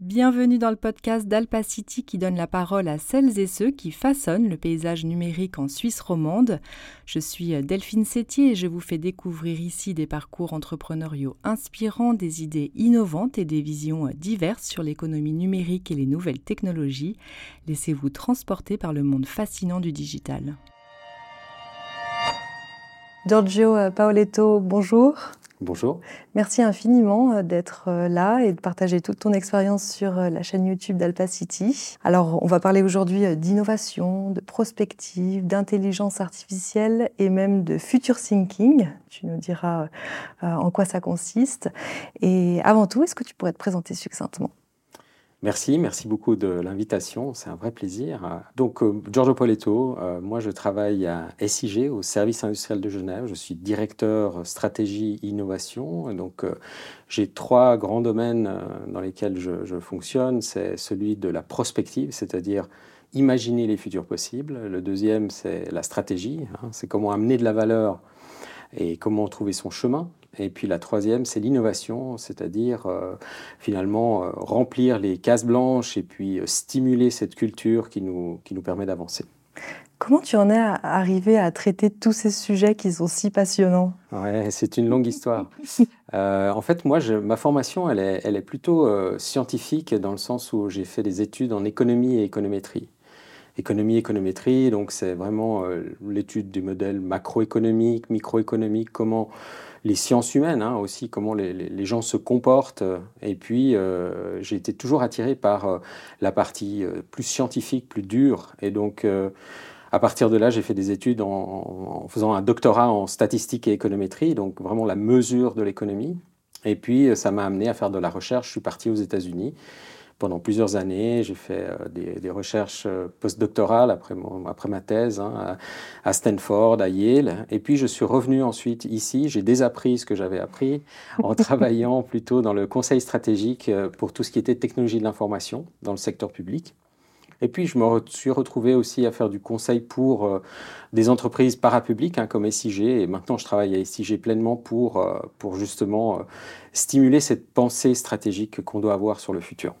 Bienvenue dans le podcast d'Alpacity qui donne la parole à celles et ceux qui façonnent le paysage numérique en Suisse romande. Je suis Delphine Sétier et je vous fais découvrir ici des parcours entrepreneuriaux inspirants, des idées innovantes et des visions diverses sur l'économie numérique et les nouvelles technologies. Laissez-vous transporter par le monde fascinant du digital. Giorgio Paoletto, bonjour. Bonjour. Merci infiniment euh, d'être euh, là et de partager toute ton expérience sur euh, la chaîne YouTube d'Alpacity. Alors, on va parler aujourd'hui d'innovation, de prospective, d'intelligence artificielle et même de future thinking. Tu nous diras en quoi ça consiste. Et avant tout, est-ce que tu pourrais te présenter succinctement? Merci, merci beaucoup de l'invitation, c'est un vrai plaisir. Donc, euh, Giorgio Poletto, euh, moi je travaille à SIG, au Service industriel de Genève. Je suis directeur stratégie innovation. Donc, euh, j'ai trois grands domaines dans lesquels je, fonctionne. C'est celui de la prospective, c'est-à-dire imaginer les futurs possibles. Le deuxième, c'est la stratégie, hein. c'est comment amener de la valeur et comment trouver son chemin. Et puis la troisième, c'est l'innovation, c'est-à-dire euh, finalement euh, remplir les cases blanches et puis euh, stimuler cette culture qui nous, qui nous permet d'avancer. Comment tu en es arrivé à traiter tous ces sujets qui sont si passionnants? Ouais, c'est une longue histoire. en fait, moi, je, ma formation, elle est, elle est plutôt scientifique dans le sens où j'ai fait des études en économie et économétrie économie, économétrie. Donc, c'est vraiment l'étude du modèle macroéconomique, microéconomique, comment les sciences humaines hein, aussi, comment les, gens se comportent. Et puis, euh, j'ai été toujours attiré par euh, la partie euh, plus scientifique, plus dure. Et donc, à partir de là, j'ai fait des études en, en, faisant un doctorat en statistique et économétrie, donc vraiment la mesure de l'économie. Et puis, ça m'a amené à faire de la recherche. Je suis parti aux États-Unis pendant plusieurs années. J'ai fait euh, des, recherches euh, postdoctorales après, après ma thèse hein, à, Stanford, à Yale. Et puis je suis revenu ensuite ici. J'ai désappris ce que j'avais appris en travaillant plutôt dans le conseil stratégique euh, pour tout ce qui était technologie de l'information dans le secteur public. Et puis, je me suis retrouvé aussi à faire du conseil pour des entreprises parapubliques hein, comme SIG. Et maintenant, je travaille à SIG pleinement pour, pour justement stimuler cette pensée stratégique qu'on doit avoir sur le futur.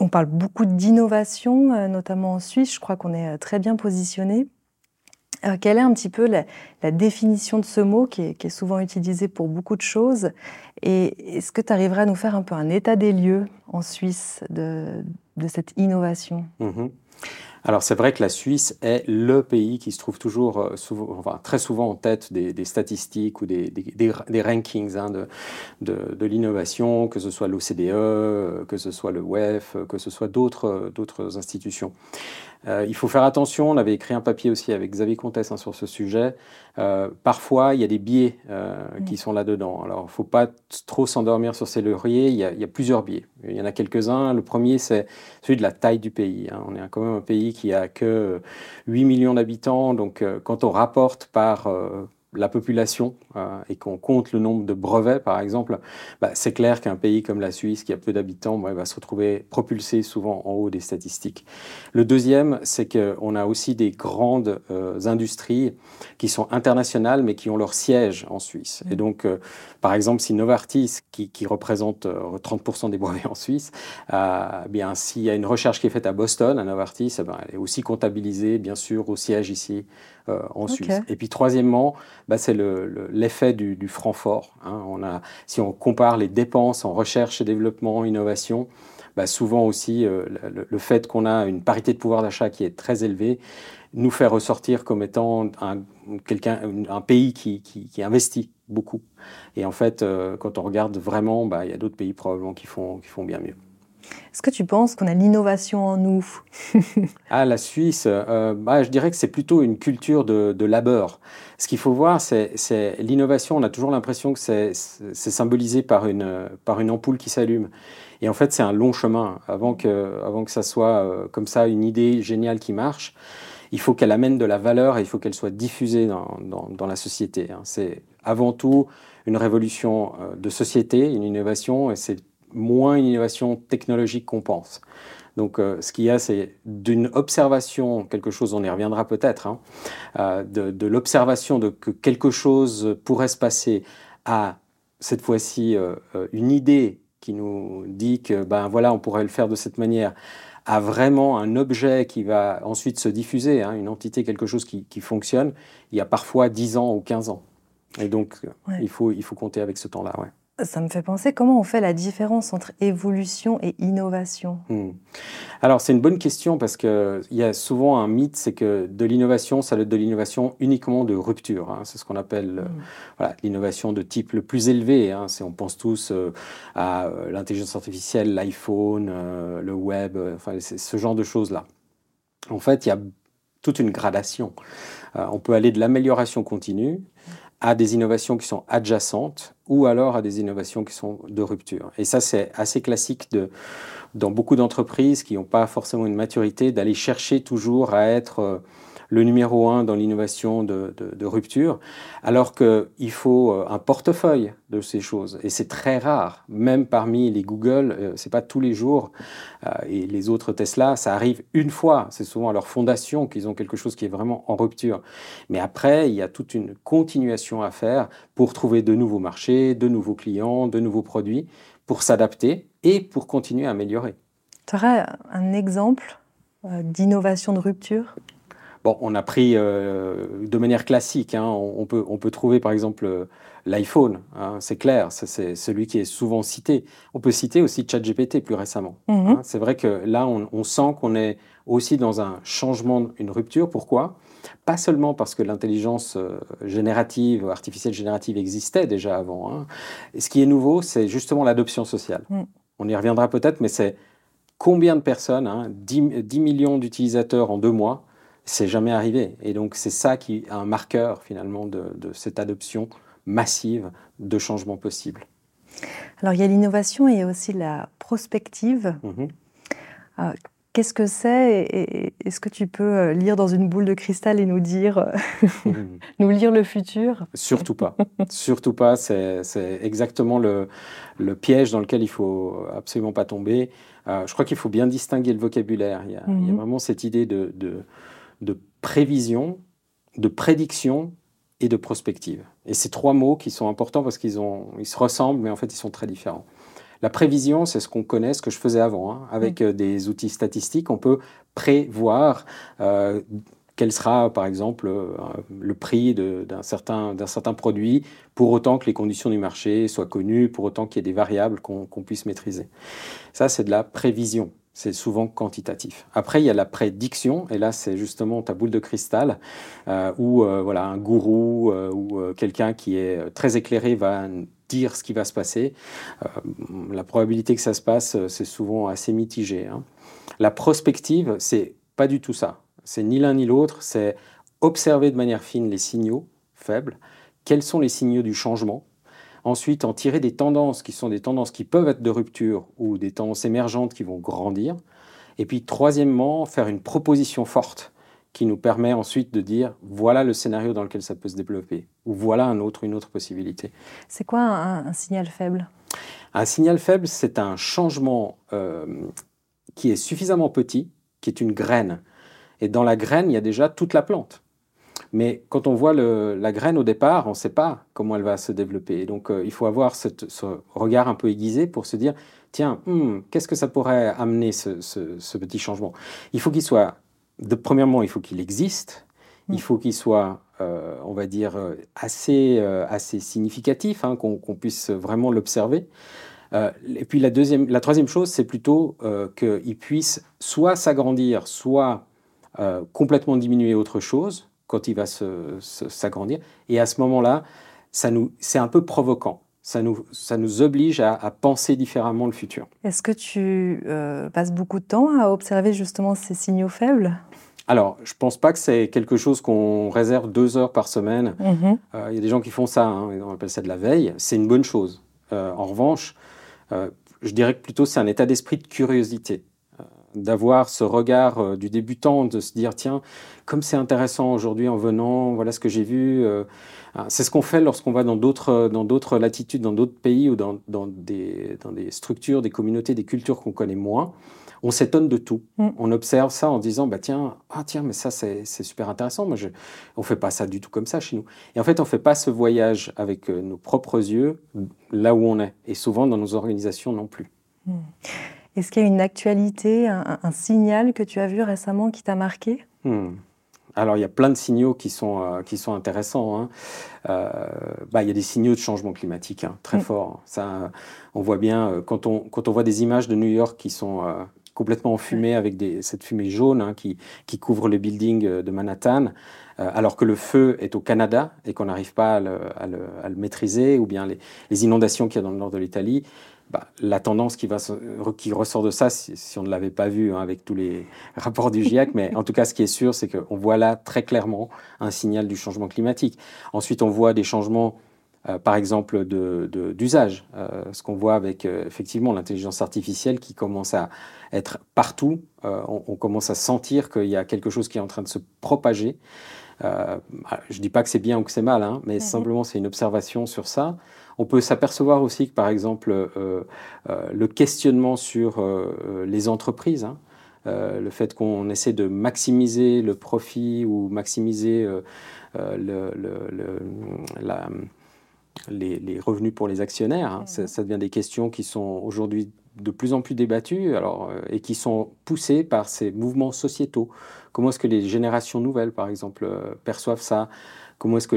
On parle beaucoup d'innovation, euh, notamment en Suisse. Je crois qu'on est euh, très bien positionné. Euh, quelle est un petit peu la, définition de ce mot qui est, souvent utilisé pour beaucoup de choses? Et est-ce que tu arriverais à nous faire un peu un état des lieux en Suisse de, cette innovation? Mm-hmm. Alors c'est vrai que la Suisse est le pays qui se trouve toujours, euh, enfin, très souvent en tête des, statistiques ou des, rankings hein, de, de, l'innovation, que ce soit l'OCDE, que ce soit le WEF, que ce soit d'autres institutions. Euh, il faut faire attention, on avait écrit un papier aussi avec Xavier Comtesse hein, sur ce sujet. Euh, parfois, il y a des biais euh, qui sont là-dedans. Alors, il ne faut pas trop s'endormir sur ces lauriers, il y, a, plusieurs biais. Il y en a quelques-uns. Le premier, c'est celui de la taille du pays. Hein. On est quand même un pays qui a que 8 millions d'habitants, donc quand on rapporte par la population euh, et qu'on compte le nombre de brevets, par exemple, bah, c'est clair qu'un pays comme la Suisse, qui a peu d'habitants, va se retrouver propulsé souvent en haut des statistiques. Le deuxième, c'est qu'on a aussi des grandes euh, industries qui sont internationales, mais qui ont leur siège en Suisse. Et donc, euh, par exemple, si Novartis, qui, représente 30% des brevets en Suisse, eh bien, s'il y a une recherche qui est faite à Boston, à Novartis, eh ben, elle est aussi comptabilisée, bien sûr, au siège ici en Suisse. Et puis, troisièmement, bah, c'est l'effet du, franc fort. Hein. On a, si on compare les dépenses en recherche et développement, innovation, bah, souvent aussi euh, le, fait qu'on a une parité de pouvoir d'achat qui est très élevée nous fait ressortir comme étant un, un pays qui, investit beaucoup. Et en fait, euh, quand on regarde vraiment, bah, il y a d'autres pays probablement qui font, qui font bien mieux. Est-ce que tu penses qu'on a l'innovation en nous Ah, la Suisse, euh, bah, je dirais que c'est plutôt une culture de, labeur. Ce qu'il faut voir, c'est l'innovation. On a toujours l'impression que c'est symbolisé par une, par une ampoule qui s'allume. Et en fait, c'est un long chemin. Avant que, avant que ça soit euh, comme ça une idée géniale qui marche, il faut qu'elle amène de la valeur et il faut qu'elle soit diffusée dans, dans, la société. Hein. C'est avant tout une révolution euh, de société, une innovation, et c'est moins une innovation technologique qu'on pense. Donc, euh, ce qu'il y a, c'est d'une observation, quelque chose, on y reviendra peut-être, hein, euh, de, l'observation de que quelque chose pourrait se passer à, cette fois-ci, euh, une idée qui nous dit que ben voilà, on pourrait le faire de cette manière, à vraiment un objet qui va ensuite se diffuser, hein, une entité, quelque chose qui, qui, fonctionne, il y a parfois 10 ans ou 15 ans. Et donc, il, faut, il faut compter avec ce temps-là. Ouais. Ça me fait penser comment on fait la différence entre évolution et innovation? Hmm. Alors c'est une bonne question parce qu'il y a souvent un mythe, c'est que de l'innovation, ça doit être de l'innovation uniquement de rupture. Hein. C'est ce qu'on appelle euh, hmm. voilà, l'innovation de type le plus élevé. Hein. On pense tous euh, à euh, l'intelligence artificielle, l'iPhone, le web, enfin, ce genre de choses-là. En fait, il y a toute une gradation. on peut aller de l'amélioration continue à des innovations qui sont adjacentes ou alors à des innovations qui sont de rupture. Et ça, c'est assez classique de, dans beaucoup d'entreprises qui n'ont pas forcément une maturité d'aller chercher toujours à être euh, le numéro un dans l'innovation de, rupture, alors qu'il faut euh, un portefeuille de ces choses. Et c'est très rare, même parmi les Google, euh, c'est pas tous les jours, euh, et les autres Tesla, ça arrive une fois. C'est souvent à leur fondation qu'ils ont quelque chose qui est vraiment en rupture. Mais après, il y a toute une continuation à faire pour trouver de nouveaux marchés, de nouveaux clients, de nouveaux produits, pour s'adapter et pour continuer à améliorer. Tu aurais un exemple d'innovation de rupture? Bon, on a pris euh, de manière classique. Hein, on, peut, on peut trouver par exemple euh, l'iPhone, hein, c'est clair, c'est celui qui est souvent cité. On peut citer aussi ChatGPT plus récemment. Mhm. Hein. c'est vrai que là, on, sent qu'on est aussi dans un changement, une rupture. Pourquoi? Pas seulement parce que l'intelligence euh, générative, artificielle générative existait déjà avant. Et ce qui est nouveau, c'est justement l'adoption sociale. Mm. On y reviendra peut-être, mais c'est combien de personnes, 10, 10 millions d'utilisateurs en deux mois, c'est jamais arrivé. Et donc c'est ça qui est un marqueur finalement de, cette adoption massive de changements possibles. Alors il y a l'innovation et aussi la prospective. Mhm. Euh, qu'est-ce que c'est et Est-ce que tu peux euh, lire dans une boule de cristal et nous dire, euh, nous lire le futur? Surtout pas. Surtout pas. C'est exactement le, piège dans lequel il faut absolument pas tomber. je crois qu'il faut bien distinguer le vocabulaire. Il y a, mhm. vraiment cette idée de de prévision, de prédiction et de prospective. Et ces trois mots qui sont importants parce qu'ils ils se ressemblent, mais en fait, ils sont très différents. La prévision, c'est ce qu'on connaît, ce que je faisais avant. Hein. Avec euh, des outils statistiques, on peut prévoir euh, quel sera, par exemple, euh, le prix d'un certain, certain produit, pour autant que les conditions du marché soient connues, pour autant qu'il y ait des variables qu'on puisse maîtriser. Ça, c'est de la prévision c'est souvent quantitatif. Après, il y a la prédiction, et là, c'est justement ta boule de cristal, euh, où euh, voilà, un gourou euh, ou quelqu'un qui est très éclairé va dire ce qui va se passer. la probabilité que ça se passe, c'est souvent assez mitigé. Hein. La prospective, c'est pas du tout ça. C'est ni l'un ni l'autre, c'est observer de manière fine les signaux faibles. Quels sont les signaux du changement? Ensuite, en tirer des tendances qui sont des tendances qui peuvent être de rupture ou des tendances émergentes qui vont grandir. Et puis, troisièmement, faire une proposition forte qui nous permet ensuite de dire voilà le scénario dans lequel ça peut se développer ou voilà un autre, une autre possibilité. C'est quoi un, signal faible? Un signal faible, c'est un changement euh, qui est suffisamment petit, qui est une graine. Et dans la graine, il y a déjà toute la plante. Mais quand on voit la graine au départ, on ne sait pas comment elle va se développer. donc, euh, il faut avoir ce regard un peu aiguisé pour se dire, tiens, hmm, qu'est-ce que ça pourrait amener ce, petit changement? Il faut qu'il soit, de, premièrement, il faut qu'il existe. Mm. Il faut qu'il soit, euh, on va dire, euh, assez, assez significatif, hein, qu'on puisse vraiment l'observer. et puis la, deuxième, la troisième chose, c'est plutôt qu'il puisse soit s'agrandir, soit complètement diminuer autre chose quand il va s'agrandir. Et à ce moment-là, c'est un peu provoquant. Ça nous, ça nous oblige à, penser différemment le futur. Est-ce que tu euh, passes beaucoup de temps à observer justement ces signaux faibles? Alors, je ne pense pas que c'est quelque chose qu'on réserve deux heures par semaine. Mm-hmm. Euh, il y a des gens qui font ça, hein, on appelle ça de la veille. C'est une bonne chose. Euh, en revanche, je dirais que plutôt c'est un état d'esprit de curiosité. D'avoir ce regard du débutant, de se dire tiens, comme c'est intéressant aujourd'hui en venant, voilà ce que j'ai vu. Hein, c'est ce qu'on fait lorsqu'on va dans d'autres, dans d'autres latitudes, dans d'autres pays ou dans, dans, des, dans des structures, des communautés, des cultures qu'on connaît moins on s'étonne de tout. Mm. On observe ça en disant bah tiens ah tiens mais ça c'est super intéressant. Moi je, on fait pas ça du tout comme ça chez nous. Et en fait on fait pas ce voyage avec euh, nos propres yeux là où on est et souvent dans nos organisations non plus. Mm. Est-ce qu'il y a une actualité, un, signal que tu as vu récemment qui t'a marqué? Mm. Alors, il y a plein de signaux qui sont, euh, qui sont intéressants. Hein. Euh, bah, il y a des signaux de changement climatique hein, très forts. Ça, on voit bien, quand, on, quand on voit des images de New York qui sont, complètement enfumé avec des, cette fumée jaune hein, qui, qui, couvre le building euh, de Manhattan, euh, alors que le feu est au Canada et qu'on n'arrive pas à le, à, le, maîtriser, ou bien les, les inondations qu'il y a dans le nord de l'Italie. Bah, la tendance qui, va, qui ressort de ça, si, on ne l'avait pas vu hein, avec tous les rapports du GIEC, mais en tout cas, ce qui est sûr, c'est qu'on voit là très clairement un signal du changement climatique. Ensuite, on voit des changements euh, par exemple, d'usage. De, euh, ce qu'on voit avec euh, effectivement l'intelligence artificielle qui commence à être partout. On, commence à sentir qu'il y a quelque chose qui est en train de se propager. je ne dis pas que c'est bien ou que c'est mal, hein, mais mhm. simplement c'est une observation sur ça. On peut s'apercevoir aussi que, par exemple, le questionnement sur les entreprises, hein, le fait qu'on essaie de maximiser le profit ou maximiser le, le, la, les, revenus pour les actionnaires. Hein. Ça, devient des questions qui sont aujourd'hui de plus en plus débattues alors, euh, et qui sont poussées par ces mouvements sociétaux. Comment est-ce que les générations nouvelles, par exemple, euh, perçoivent ça? Comment est-ce que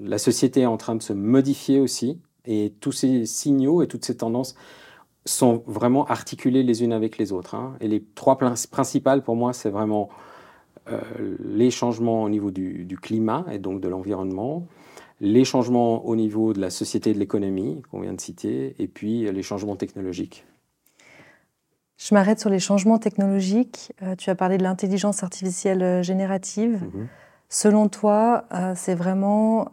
la société est en train de se modifier aussi? Et tous ces signaux et toutes ces tendances sont vraiment articulés les unes avec les autres. Hein. Et les trois principales, pour moi, c'est vraiment euh, les changements au niveau du, du, climat et donc de l'environnement, les changements au niveau de la société et de l'économie qu'on vient de citer, et puis les changements technologiques. Je m'arrête sur les changements technologiques. Euh, tu as parlé de l'intelligence artificielle euh, générative. Mhm. Selon toi, euh, c'est vraiment,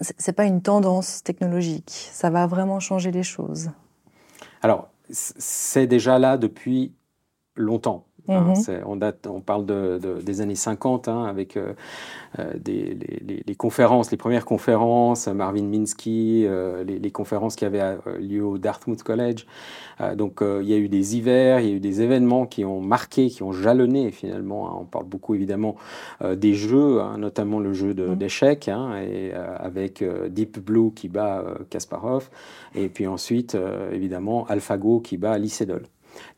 c'est pas une tendance technologique. Ça va vraiment changer les choses. Alors, c'est déjà là depuis longtemps. Hein, mhm. on, date, on parle de, des années 50 hein, avec euh, euh, des, les, conférences, les premières conférences, Marvin Minsky, euh, les, conférences qui avaient lieu au Dartmouth College. donc il y a eu des hivers, il y a eu des événements qui ont marqué, qui ont jalonné finalement. Hein. on parle beaucoup évidemment des jeux, notamment le jeu mhm. d'échecs, et avec Deep Blue qui bat Kasparov, et puis ensuite évidemment AlphaGo qui bat Lee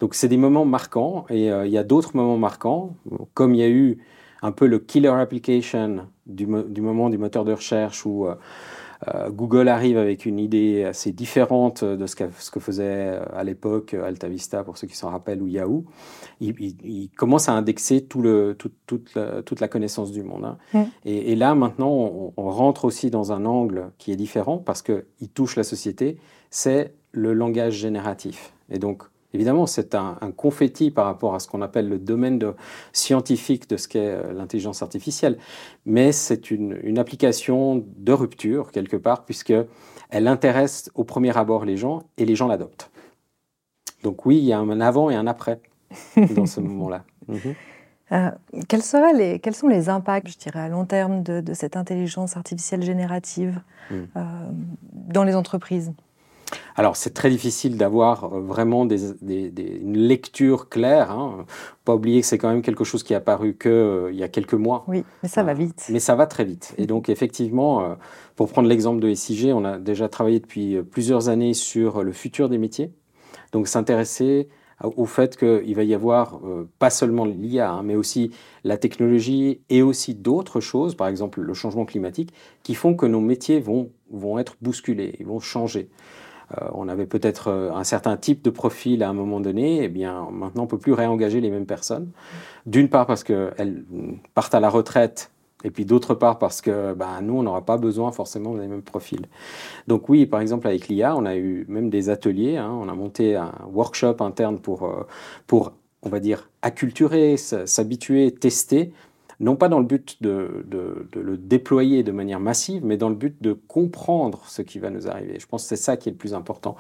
donc c'est des moments marquants et euh, il y a d'autres moments marquants, comme il y a eu un peu le killer application du, moment du moteur de recherche où euh, euh, Google arrive avec une idée assez différente de ce, ce que faisait à l'époque AltaVista, pour ceux qui s'en rappellent, ou Yahoo. Il, commence à indexer tout le, toute, la, connaissance du monde. Hein. Mm. Et, là, maintenant, on, on, rentre aussi dans un angle qui est différent parce qu'il touche la société, c'est le langage génératif. Et donc, Évidemment, c'est un, confetti par rapport à ce qu'on appelle le domaine de, scientifique de ce qu'est euh, l'intelligence artificielle, mais c'est une, application de rupture quelque part, puisqu'elle intéresse au premier abord les gens et les gens l'adoptent. Donc oui, il y a un avant et un après dans ce moment-là. Mhm. Euh, quels, les, quels, sont les impacts, je dirais, à long terme de, cette intelligence artificielle générative mm. euh, dans les entreprises? Alors, c'est très difficile d'avoir euh, vraiment une lecture claire. Hein. Pas oublier que c'est quand même quelque chose qui est apparu qu'il euh, il y a quelques mois. Oui, mais ça va vite. Mais ça va très vite. Et donc, effectivement, euh, pour prendre l'exemple de SIG, on a déjà travaillé depuis plusieurs années sur le futur des métiers. Donc, s'intéresser au fait qu'il va y avoir pas seulement l'IA, hein, mais aussi la technologie et aussi d'autres choses, par exemple le changement climatique, qui font que nos métiers vont, vont être bousculés, ils vont changer. Euh, on avait peut-être euh, un certain type de profil à un moment donné, eh bien maintenant on ne peut plus réengager les mêmes personnes. D'une part parce qu'elles partent à la retraite, et puis d'autre part parce que ben, nous, on n'aura pas besoin forcément des mêmes profils. Donc oui, par exemple avec l'IA, on a eu même des ateliers, hein. on a monté un workshop interne pour, euh, pour, on va dire, acculturer, s'habituer, tester non pas dans le but de, le déployer de manière massive, mais dans le but de comprendre ce qui va nous arriver. Je pense que c'est ça qui est le plus important.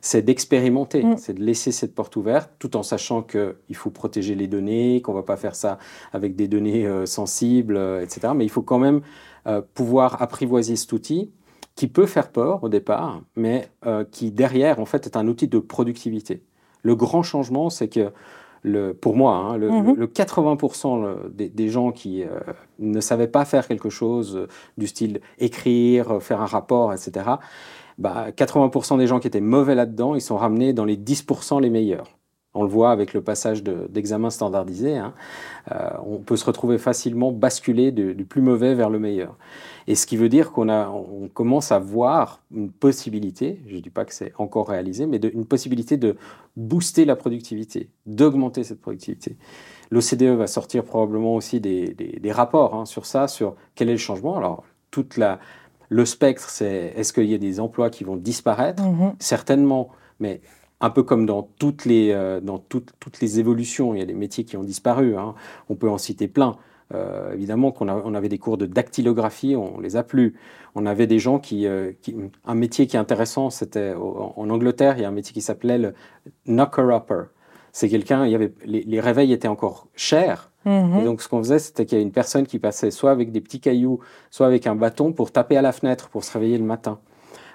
C'est d'expérimenter, mm. c'est de laisser cette porte ouverte, tout en sachant qu'il faut protéger les données, qu'on ne va pas faire ça avec des données euh, sensibles, euh, etc. Mais il faut quand même euh, pouvoir apprivoiser cet outil qui peut faire peur au départ, mais qui derrière, en fait, est un outil de productivité. Le grand changement, c'est que pour moi, hein, le, 80% mhm. des, gens qui euh, ne savaient pas faire quelque chose euh, du style écrire, euh, faire un rapport, etc., 80% bah, des gens qui étaient mauvais là-dedans, ils sont ramenés dans les 10% les meilleurs. On le voit avec le passage d'examen standardisé. Hein. Euh, on peut se retrouver facilement basculé du, plus mauvais vers le meilleur. Et ce qui veut dire qu'on on commence à voir une possibilité, je ne dis pas que c'est encore réalisé, mais une possibilité de booster la productivité, d'augmenter cette productivité. L'OCDE va sortir probablement aussi des, rapports hein, sur ça, sur quel est le changement. Alors, toute la, le spectre, c'est est-ce qu'il y a des emplois qui vont disparaître? Mm-hmm. Certainement, mais un peu comme dans toutes les, euh, dans toutes, toutes les évolutions, il y a des métiers qui ont disparu, hein. on peut en citer plein. Euh, évidemment qu'on on avait des cours de dactylographie, on les a plus. On avait des gens qui, euh, un métier qui est intéressant, c'était en, Angleterre, il y a un métier qui s'appelait le knocker-upper. C'est quelqu'un, il y avait, les, réveils étaient encore chers, mm-hmm. et donc ce qu'on faisait, c'était qu'il y a une personne qui passait soit avec des petits cailloux, soit avec un bâton pour taper à la fenêtre pour se réveiller le matin.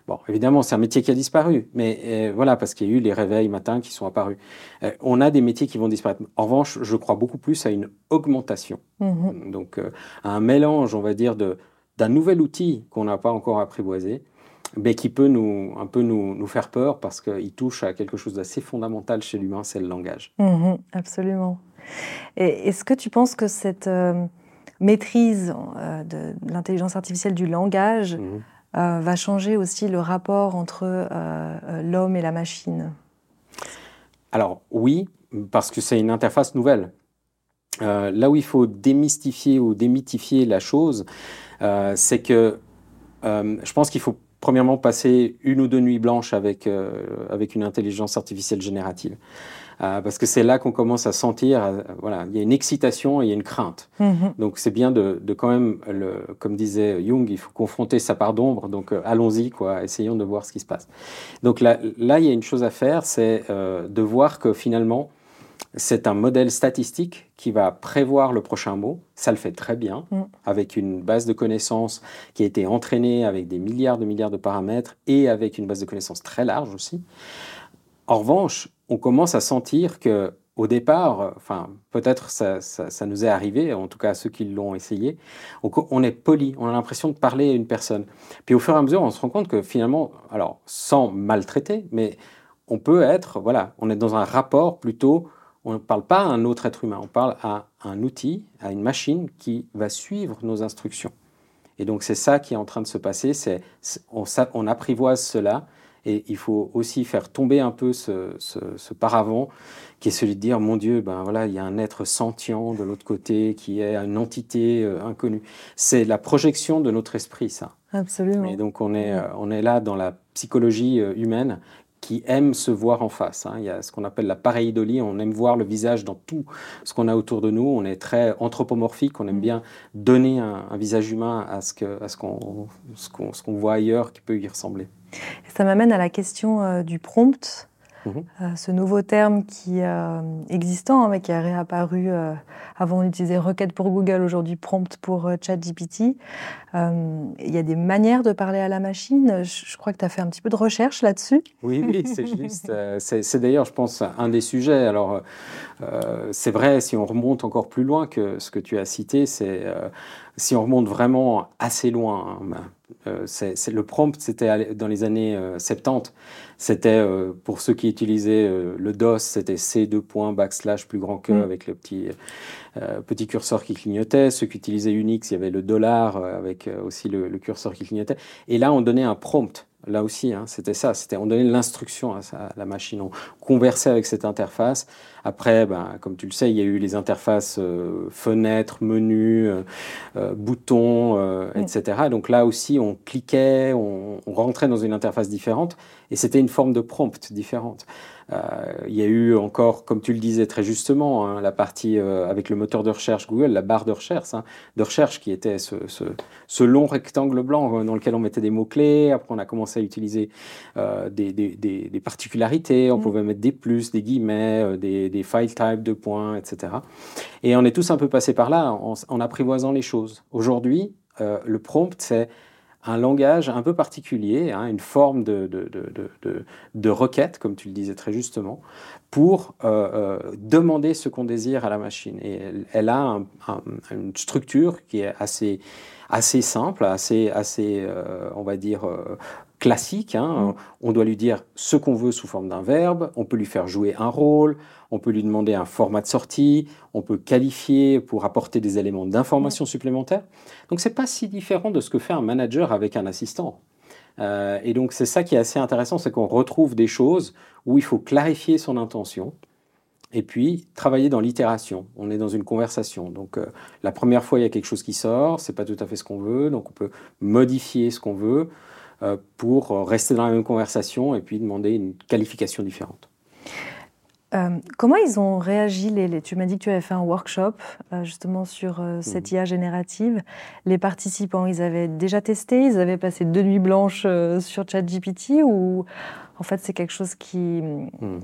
Bon, évidemment, c'est un métier qui a disparu, mais euh, voilà, parce qu'il y a eu les réveils matins qui sont apparus. Euh, on a des métiers qui vont disparaître. En revanche, je crois beaucoup plus à une augmentation. Mhm. Donc, euh, à un mélange, on va dire, d'un nouvel outil qu'on n'a pas encore apprivoisé, mais qui peut nous, un peu nous, nous faire peur parce qu'il touche à quelque chose d'assez fondamental chez l'humain, c'est le langage. Mhm, absolument. Est-ce que tu penses que cette maîtrise de l'intelligence artificielle du langage mhm. Euh, va changer aussi le rapport entre euh, euh, l'homme et la machine Alors oui, parce que c'est une interface nouvelle. là où il faut démystifier ou démythifier la chose, c'est que je pense qu'il faut premièrement passer une ou deux nuits blanches avec, avec une intelligence artificielle générative. Euh, parce que c'est là qu'on commence à sentir, euh, voilà, il y a une excitation et il y a une crainte. Mhm. Donc c'est bien de, quand même, le, comme disait Jung, il faut confronter sa part d'ombre, donc euh, allons-y, quoi, essayons de voir ce qui se passe. Donc là, là il y a une chose à faire, c'est de voir que finalement, c'est un modèle statistique qui va prévoir le prochain mot. Ça le fait très bien, mm. avec une base de connaissances qui a été entraînée avec des milliards de milliards de paramètres et avec une base de connaissances très large aussi. En revanche, on commence à sentir que au départ, enfin, peut-être ça, nous est arrivé, en tout cas à ceux qui l'ont essayé, on, est poli, on a l'impression de parler à une personne. Puis au fur et à mesure, on se rend compte que finalement, alors sans maltraiter, mais on peut être, voilà, on est dans un rapport plutôt, on ne parle pas à un autre être humain, on parle à un outil, à une machine qui va suivre nos instructions. Et donc c'est ça qui est en train de se passer, c'est on apprivoise cela et il faut aussi faire tomber un peu ce, ce, paravent qui est celui de dire mon Dieu, ben voilà, il y a un être sentient de l'autre côté qui est une entité euh, inconnue. C'est la projection de notre esprit, ça. Absolument. Et donc on est, euh, on est là dans la psychologie euh, humaine qui aime se voir en face. Hein. Il y a ce qu'on appelle la pareidolie, on aime voir le visage dans tout ce qu'on a autour de nous, on est très anthropomorphique, on aime mm. bien donner un, visage humain à ce qu'on ce qu'on voit ailleurs qui peut y ressembler. Ça m'amène à la question euh, du prompt. Mhm. Euh, ce nouveau terme qui est euh, existant, hein, mais qui a réapparu avant on utilisait requête pour Google, aujourd'hui prompt pour ChatGPT. Il y a des manières de parler à la machine. Je, crois que tu as fait un petit peu de recherche là-dessus. Oui, oui, c'est juste. c'est d'ailleurs, je pense, un des sujets. Alors, c'est vrai, si on remonte encore plus loin que ce que tu as cité, c'est si on remonte vraiment assez loin. Hein, ben, euh, c'est, le prompt, c'était dans les années 70. Euh, c'était euh, pour ceux qui utilisaient le DOS, c'était C2 backslash plus grand que mm. avec le petit, petit curseur qui clignotait. Ceux qui utilisaient Unix, il y avait le dollar avec aussi le, curseur qui clignotait. Et là, on donnait un prompt. Là aussi, hein, c'était ça. C'était on donnait l'instruction à, la machine, on conversait avec cette interface. Après, ben, comme tu le sais, il y a eu les interfaces euh, fenêtres, menus, euh, euh, boutons, etc. Donc là aussi, on cliquait, on, on, rentrait dans une interface différente, et c'était une forme de prompt différente. Euh, il y a eu encore, comme tu le disais très justement, hein, la partie euh, avec le moteur de recherche Google, la barre de recherche, hein, de recherche qui était ce, ce, long rectangle blanc euh, dans lequel on mettait des mots-clés. Après, on a commencé à utiliser des, des, des, particularités. On mmh. pouvait mettre des plus, des guillemets, des, des file types de points, etc. Et on est tous un peu passés par là en, en apprivoisant les choses. Aujourd'hui, le prompt, c'est un langage un peu particulier, hein, une forme de, de, de, de, requête, comme tu le disais très justement, pour euh, euh, demander ce qu'on désire à la machine. Et elle, a une structure qui est assez, assez simple, assez, assez euh, on va dire, classique. Hein. On doit lui dire ce qu'on veut sous forme d'un verbe, on peut lui faire jouer un rôle, on peut lui demander un format de sortie, on peut qualifier pour apporter des éléments d'information supplémentaires. Donc c'est pas si différent de ce que fait un manager avec un assistant. Euh, et donc c'est ça qui est assez intéressant, c'est qu'on retrouve des choses où il faut clarifier son intention et puis travailler dans l'itération. On est dans une conversation. Donc euh, la première fois il y a quelque chose qui sort, c'est pas tout à fait ce qu'on veut, donc on peut modifier ce qu'on veut. Euh, pour rester dans la même conversation et puis demander une qualification différente. Euh, comment ils ont réagi les, Tu m'as dit que tu avais fait un workshop euh, justement sur cette mhm. IA générative. Les participants, ils avaient déjà testé, ils avaient passé deux nuits blanches sur ChatGPT ou en fait c'est quelque chose qui mhm.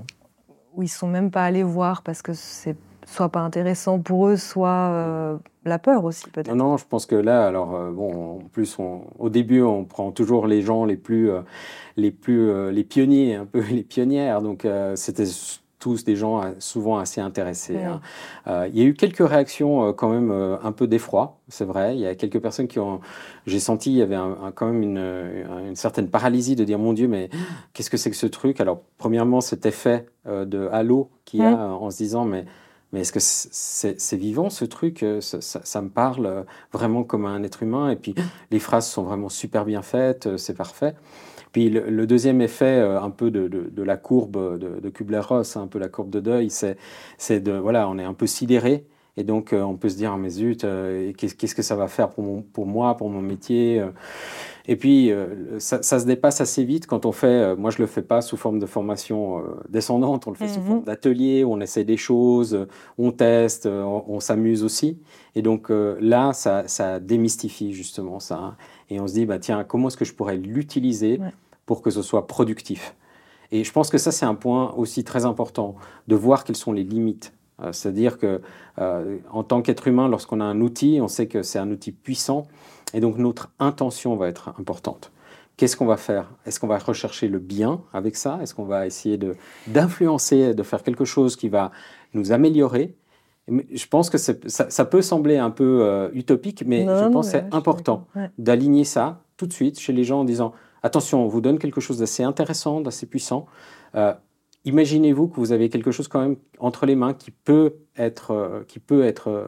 où ils sont même pas allés voir parce que c'est soit pas intéressant pour eux, soit euh, la peur aussi peut-être. Non, non, je pense que là, alors euh, bon, en plus, au début, on prend toujours les gens les plus, euh, les plus, les pionniers, un peu les pionnières. Donc c'était tous des gens souvent assez intéressés. Hein. il y a eu quelques réactions quand même un peu d'effroi, c'est vrai. Il y a quelques personnes qui ont, j'ai senti, il y avait un, quand même une, une, certaine paralysie de dire mon Dieu, mais qu'est-ce que c'est que ce truc? Alors premièrement, cet effet de halo qu'il y a en se disant mais mais est-ce que c'est vivant ce truc euh, ça, me parle euh, vraiment comme un être humain? Et puis les phrases sont vraiment super bien faites, euh, c'est parfait. Puis le, deuxième effet, un peu de, de, la courbe de, Kubler-Ross, hein, un peu la courbe de deuil, c'est de voilà, on est un peu sidéré. Et donc, on peut se dire, mais zut, qu'est-ce que ça va faire pour, mon, pour moi, pour mon métier et puis, euh, ça, se dépasse assez vite quand on fait, euh, moi je le fais pas sous forme de formation euh, descendante, on le fait sous forme mhm. d'atelier, on essaie des choses, on teste, on, s'amuse aussi. Et donc là, ça, démystifie justement ça. Hein. Et on se dit, bah, tiens, comment est-ce que je pourrais l'utiliser pour que ce soit productif? Et je pense que ça, c'est un point aussi très important, de voir quelles sont les limites. C'est-à-dire que en tant qu'être humain, lorsqu'on a un outil, on sait que c'est un outil puissant, et donc notre intention va être importante. Qu'est-ce qu'on va faire? Est-ce qu'on va rechercher le bien avec ça? Est-ce qu'on va essayer d'influencer, de, faire quelque chose qui va nous améliorer? Je pense que ça, ça, peut sembler un peu euh, utopique, mais je pense que c'est important d'aligner ça tout de suite chez les gens en disant attention, on vous donne quelque chose d'assez intéressant, d'assez puissant. Euh, imaginez-vous que vous avez quelque chose quand même entre les mains qui peut être, euh, qui peut être,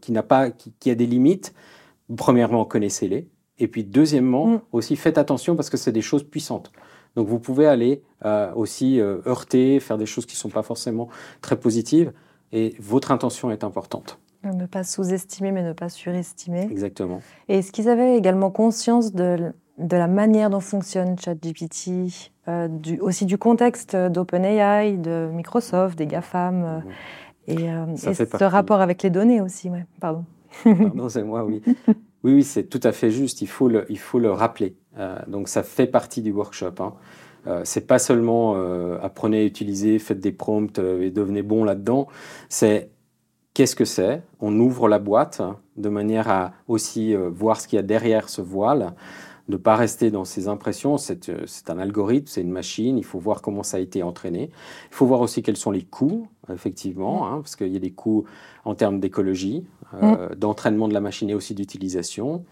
qui n'a pas, qui, a des limites premièrement, connaissez-les. Et puis, deuxièmement, mm. aussi, faites attention parce que c'est des choses puissantes. Donc, vous pouvez aller euh, aussi euh, heurter, faire des choses qui ne sont pas forcément très positives. Et votre intention est importante. Ne pas sous-estimer, mais ne pas surestimer. Exactement. Et est-ce qu'ils avaient également conscience de, de la manière dont fonctionne ChatGPT, euh, du, aussi du contexte d'OpenAI, de Microsoft, des GAFAM, mm. et, et ce rapport avec les données aussi, ouais. Pardon. Pardon, c'est moi, oui. Oui, oui, c'est tout à fait juste. Il faut le, il faut le rappeler. Euh, donc, ça fait partie du workshop. Hein. Euh, c'est pas seulement euh, apprenez à utiliser, faites des prompts et devenez bon là-dedans. C'est qu'est-ce que c'est? On ouvre la boîte de manière à aussi voir ce qu'il y a derrière ce voile ne pas rester dans ses impressions. Euh, c'est un algorithme, c'est une machine, il faut voir comment ça a été entraîné. Il faut voir aussi quels sont les coûts, effectivement, hein, parce qu'il y a des coûts en termes d'écologie, euh, mm. d'entraînement de la machine et aussi d'utilisation.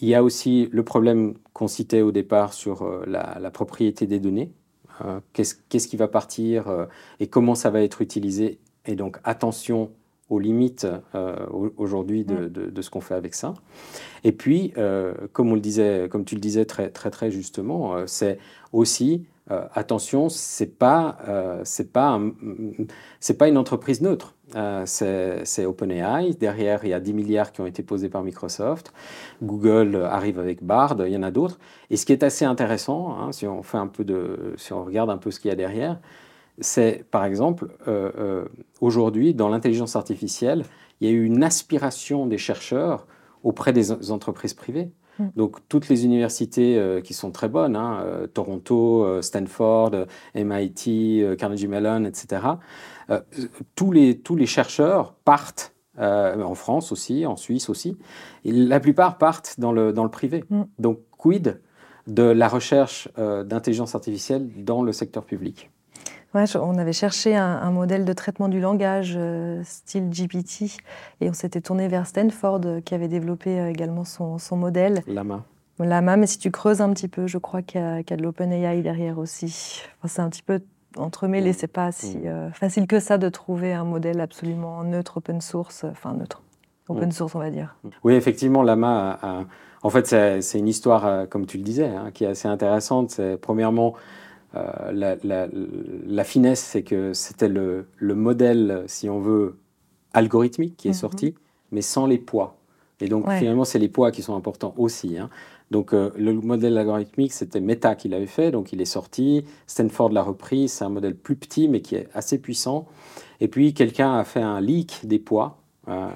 Il y a aussi le problème qu'on citait au départ sur euh, la, propriété des données. Qu'est-ce qui va partir et comment ça va être utilisé. Et donc, attention aux limites aujourd'hui de, de, ce qu'on fait avec ça. Et puis, comme, on le disait, comme tu le disais très très, très justement, c'est aussi euh, attention, c'est pas euh, c'est pas c'est pas une entreprise neutre. Euh, c'est OpenAI. Derrière, il y a 10 milliards qui ont été posés par Microsoft. Google arrive avec Bard. Il y en a d'autres. Et ce qui est assez intéressant, hein, si on fait un peu de, si on regarde un peu ce qu'il y a derrière, c'est par exemple aujourd'hui dans l'intelligence artificielle, il y a eu une aspiration des chercheurs auprès des entreprises privées. Mm. Donc toutes les universités euh, qui sont très bonnes, hein, euh, Toronto, euh, Stanford, MIT, Carnegie Mellon, etc., tous, les, tous les chercheurs partent, en France aussi, en Suisse aussi, et la plupart partent dans le, dans le privé. Mm. Donc quid de la recherche d'intelligence artificielle dans le secteur public? On avait cherché un, modèle de traitement du langage euh, style GPT et on s'était tourné vers Stanford euh, qui avait développé euh, également son, modèle. Lama. Lama, mais si tu creuses un petit peu, je crois qu'il y, a, de l'OpenAI derrière aussi. c'est un petit peu entremêlé, mm. c'est pas si mm. facile que ça de trouver un modèle absolument neutre, open source, enfin neutre, open mm. source on va dire. Oui, effectivement, Lama, en fait c'est une histoire, comme tu le disais, hein, qui est assez intéressante. C'est premièrement euh, la, finesse, c'est que c'était le, modèle, si on veut, algorithmique qui est mhm. sorti, mais sans les poids. Et donc finalement, c'est les poids qui sont importants aussi. Hein. Donc euh, le modèle algorithmique, c'était Meta qui l'avait fait, donc il est sorti. Stanford l'a repris, c'est un modèle plus petit mais qui est assez puissant. Et puis quelqu'un a fait un leak des poids